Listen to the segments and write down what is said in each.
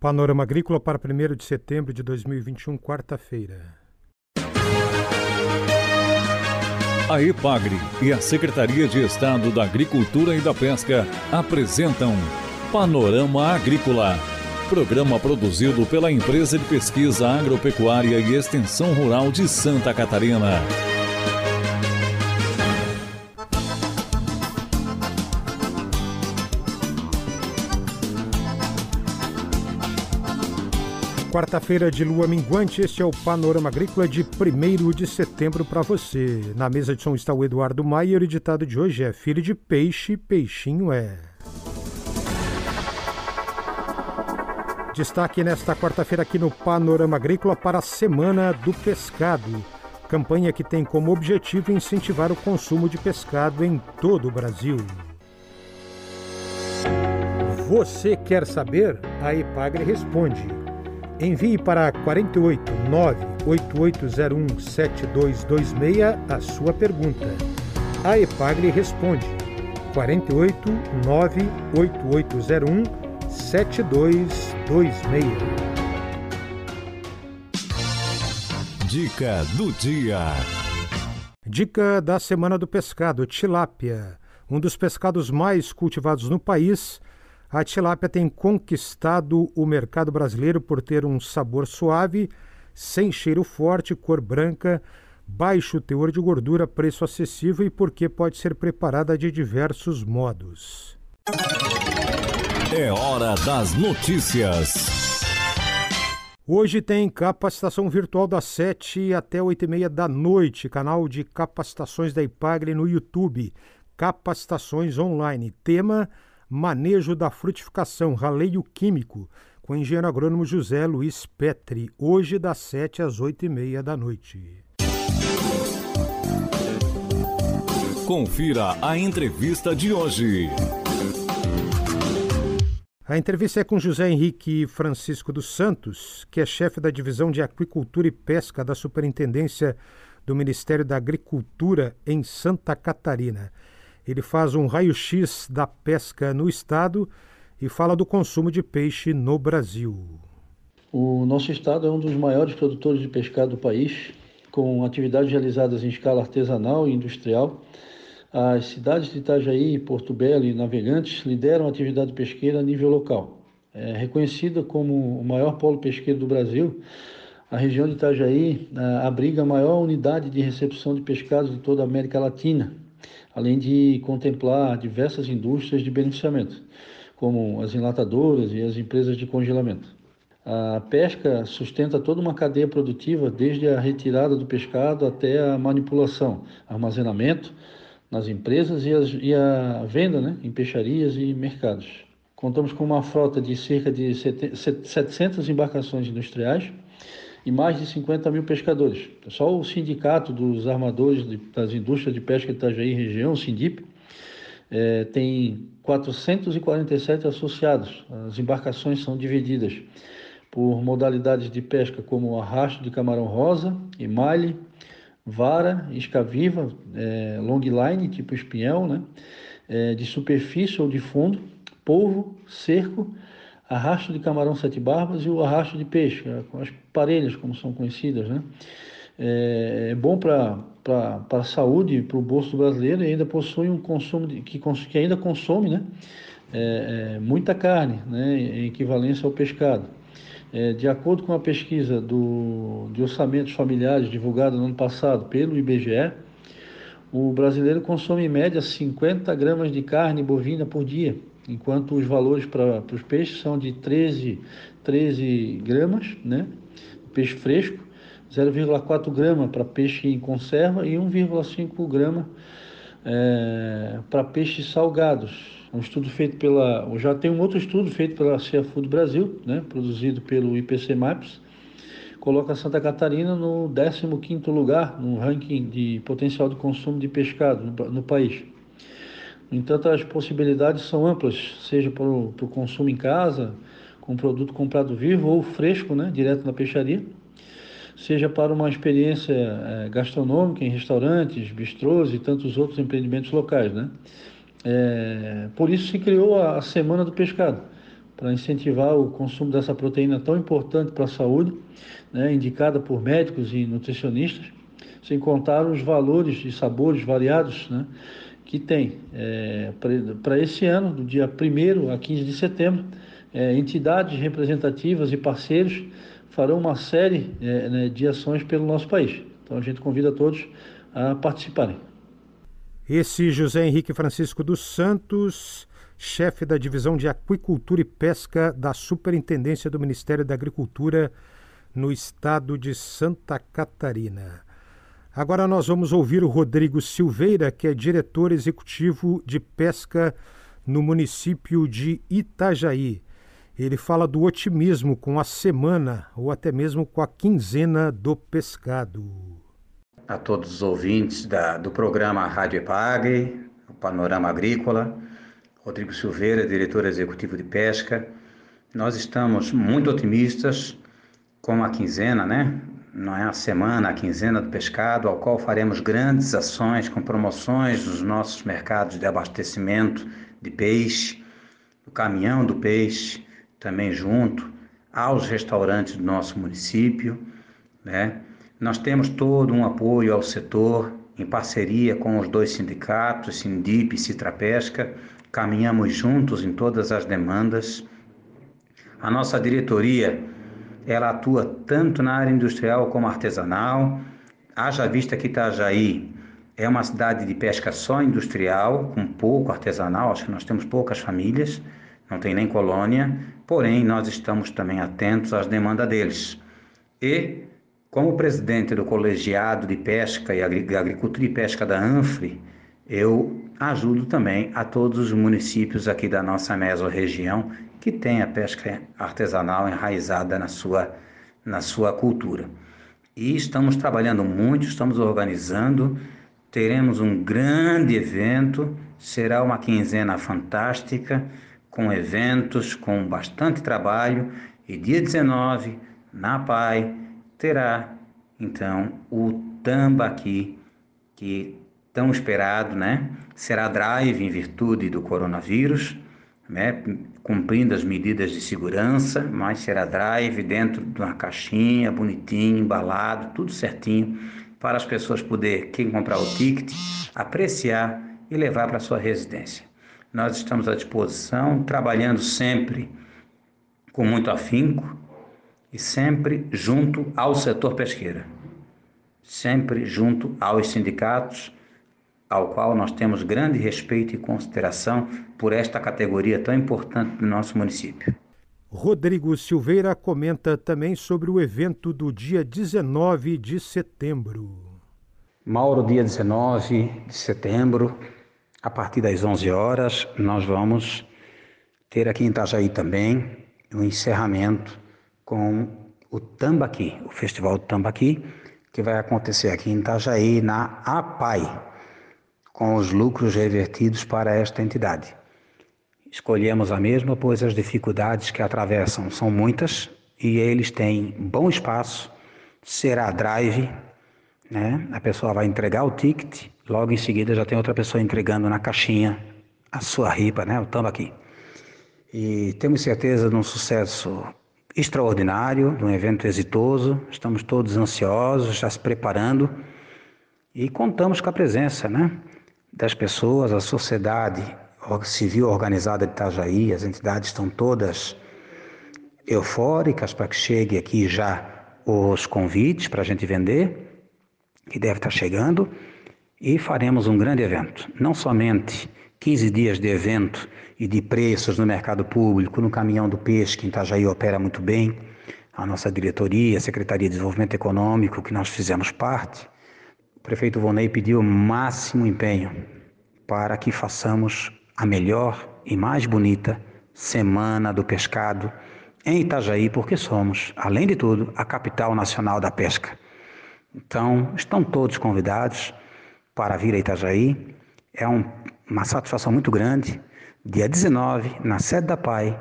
Panorama Agrícola para 1 de setembro de 2021, quarta-feira. A EPAGRE e a Secretaria de Estado da Agricultura e da Pesca apresentam Panorama Agrícola, programa produzido pela Empresa de Pesquisa Agropecuária e Extensão Rural de Santa Catarina. Quarta-feira de lua minguante, este é o Panorama Agrícola de 1 de setembro para você. Na mesa de som está o Eduardo Maier o ditado de hoje é Filho de peixe, peixinho é. Destaque nesta quarta-feira aqui no Panorama Agrícola para a Semana do Pescado. Campanha que tem como objetivo incentivar o consumo de pescado em todo o Brasil. Você quer saber? A Epagre responde. Envie para 48 98801 7226 a sua pergunta. A Epagre responde. 48 98801 7226. Dica do dia. Dica da semana do pescado: tilápia. Um dos pescados mais cultivados no país a tilápia tem conquistado o mercado brasileiro por ter um sabor suave, sem cheiro forte, cor branca, baixo teor de gordura, preço acessível e porque pode ser preparada de diversos modos. É hora das notícias. Hoje tem capacitação virtual das 7 até 8 e meia da noite, canal de capacitações da Ipagre no YouTube. Capacitações online. Tema Manejo da Frutificação, Raleio Químico, com o engenheiro agrônomo José Luiz Petri, hoje das 7 às 8 e meia da noite. Confira a entrevista de hoje. A entrevista é com José Henrique Francisco dos Santos, que é chefe da Divisão de Aquicultura e Pesca da Superintendência do Ministério da Agricultura em Santa Catarina. Ele faz um raio-x da pesca no estado e fala do consumo de peixe no Brasil. O nosso estado é um dos maiores produtores de pescado do país, com atividades realizadas em escala artesanal e industrial. As cidades de Itajaí, Porto Belo e Navegantes lideram a atividade pesqueira a nível local. É reconhecida como o maior polo pesqueiro do Brasil, a região de Itajaí ah, abriga a maior unidade de recepção de pescados de toda a América Latina, além de contemplar diversas indústrias de beneficiamento, como as enlatadoras e as empresas de congelamento. A pesca sustenta toda uma cadeia produtiva, desde a retirada do pescado até a manipulação, armazenamento nas empresas e, as, e a venda né, em peixarias e mercados. Contamos com uma frota de cerca de 700 embarcações industriais, e mais de 50 mil pescadores. Só o Sindicato dos Armadores de, das Indústrias de Pesca Itajaí região, o SINDIP, é, tem 447 associados. As embarcações são divididas por modalidades de pesca como arrasto de camarão rosa, emale, vara, isca viva, é, long line, tipo espinhel, né? É, de superfície ou de fundo, polvo, cerco, arrasto de camarão sete barbas e o arrasto de peixe, é, com as parelhas, como são conhecidas, né? É, é bom para a saúde, para o bolso brasileiro e ainda possui um consumo de, que, que ainda consome, né? É, é, muita carne, né? Em equivalência ao pescado. É, de acordo com a pesquisa do, de orçamentos familiares divulgada no ano passado pelo IBGE, o brasileiro consome em média 50 gramas de carne bovina por dia, enquanto os valores para os peixes são de 13, 13 gramas, né? Peixe fresco, 0,4 grama para peixe em conserva e 1,5 grama é, para peixes salgados. Um estudo feito pela. Já tem um outro estudo feito pela Seafood Brasil, né, produzido pelo IPC Maps, coloca Santa Catarina no 15 lugar no ranking de potencial de consumo de pescado no país. No entanto, as possibilidades são amplas, seja para o consumo em casa, com produto comprado vivo ou fresco, né, direto na peixaria, seja para uma experiência é, gastronômica em restaurantes, bistrôs e tantos outros empreendimentos locais. Né? É, por isso se criou a Semana do Pescado, para incentivar o consumo dessa proteína tão importante para a saúde, né, indicada por médicos e nutricionistas, sem contar os valores e sabores variados né, que tem. É, para esse ano, do dia 1 a 15 de setembro, é, entidades representativas e parceiros farão uma série é, né, de ações pelo nosso país. Então a gente convida todos a participarem. Esse José Henrique Francisco dos Santos, chefe da Divisão de Aquicultura e Pesca da Superintendência do Ministério da Agricultura no estado de Santa Catarina. Agora nós vamos ouvir o Rodrigo Silveira, que é diretor executivo de pesca no município de Itajaí. Ele fala do otimismo com a semana ou até mesmo com a quinzena do pescado a todos os ouvintes da, do programa Rádio Epagre, o Panorama Agrícola, Rodrigo Silveira, diretor executivo de pesca. Nós estamos muito otimistas com a quinzena, né? Não é a semana, a quinzena do pescado, ao qual faremos grandes ações com promoções nos nossos mercados de abastecimento de peixe, o caminhão do peixe também junto, aos restaurantes do nosso município, né? Nós temos todo um apoio ao setor, em parceria com os dois sindicatos, Sindip e Citrapesca, caminhamos juntos em todas as demandas. A nossa diretoria, ela atua tanto na área industrial como artesanal. Haja vista que Itajaí é uma cidade de pesca só industrial, com pouco artesanal, acho que nós temos poucas famílias, não tem nem colônia, porém nós estamos também atentos às demandas deles. E como presidente do Colegiado de Pesca e Agricultura e Pesca da ANFRE, eu ajudo também a todos os municípios aqui da nossa mesorregião que tem a pesca artesanal enraizada na sua, na sua cultura. E estamos trabalhando muito, estamos organizando, teremos um grande evento, será uma quinzena fantástica, com eventos, com bastante trabalho, e dia 19, na PAI, terá então o tambaqui, que tão esperado, né? Será drive em virtude do coronavírus, né? Cumprindo as medidas de segurança, mas será drive dentro de uma caixinha, bonitinho, embalado, tudo certinho, para as pessoas poder, quem comprar o ticket, apreciar e levar para sua residência. Nós estamos à disposição, trabalhando sempre com muito afinco, e sempre junto ao setor pesqueiro, sempre junto aos sindicatos, ao qual nós temos grande respeito e consideração por esta categoria tão importante do nosso município. Rodrigo Silveira comenta também sobre o evento do dia 19 de setembro. Mauro, dia 19 de setembro, a partir das 11 horas, nós vamos ter aqui em Itajaí também o um encerramento com o Tambaqui, o Festival do Tambaqui, que vai acontecer aqui em Itajaí, na APAI, com os lucros revertidos para esta entidade. Escolhemos a mesma, pois as dificuldades que atravessam são muitas e eles têm bom espaço, será drive, né? a pessoa vai entregar o ticket, logo em seguida já tem outra pessoa entregando na caixinha a sua ripa, né? o tambaqui. E temos certeza de um sucesso extraordinário, de um evento exitoso. Estamos todos ansiosos, já se preparando e contamos com a presença né, das pessoas, a sociedade civil organizada de Itajaí, as entidades estão todas eufóricas para que chegue aqui já os convites para a gente vender, que deve estar chegando, e faremos um grande evento, não somente 15 dias de evento e de preços no mercado público, no caminhão do peixe, que em Itajaí opera muito bem, a nossa diretoria, a Secretaria de Desenvolvimento Econômico, que nós fizemos parte, prefeito Vonei pediu o máximo empenho para que façamos a melhor e mais bonita Semana do Pescado em Itajaí, porque somos, além de tudo, a capital nacional da pesca. Então, estão todos convidados para vir a Itajaí. É um uma satisfação muito grande. Dia 19, na sede da PAI,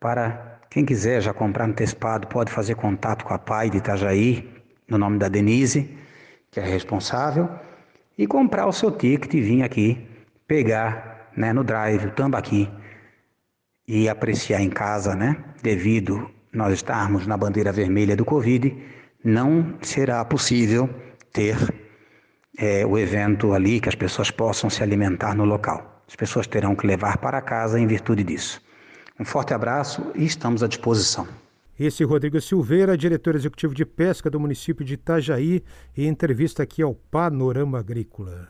para quem quiser já comprar antecipado, pode fazer contato com a PAI de Itajaí, no nome da Denise, que é responsável, e comprar o seu ticket e vir aqui pegar né, no drive, o tambaqui, e apreciar em casa, né? Devido nós estarmos na bandeira vermelha do Covid, não será possível ter é, o evento ali que as pessoas possam se alimentar no local. As pessoas terão que levar para casa em virtude disso. Um forte abraço e estamos à disposição. Esse é Rodrigo Silveira, diretor executivo de pesca do município de Itajaí, em entrevista aqui ao Panorama Agrícola.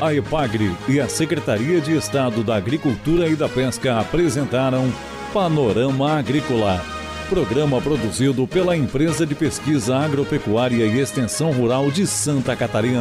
A EPAGRE e a Secretaria de Estado da Agricultura e da Pesca apresentaram Panorama Agrícola, programa produzido pela Empresa de Pesquisa Agropecuária e Extensão Rural de Santa Catarina.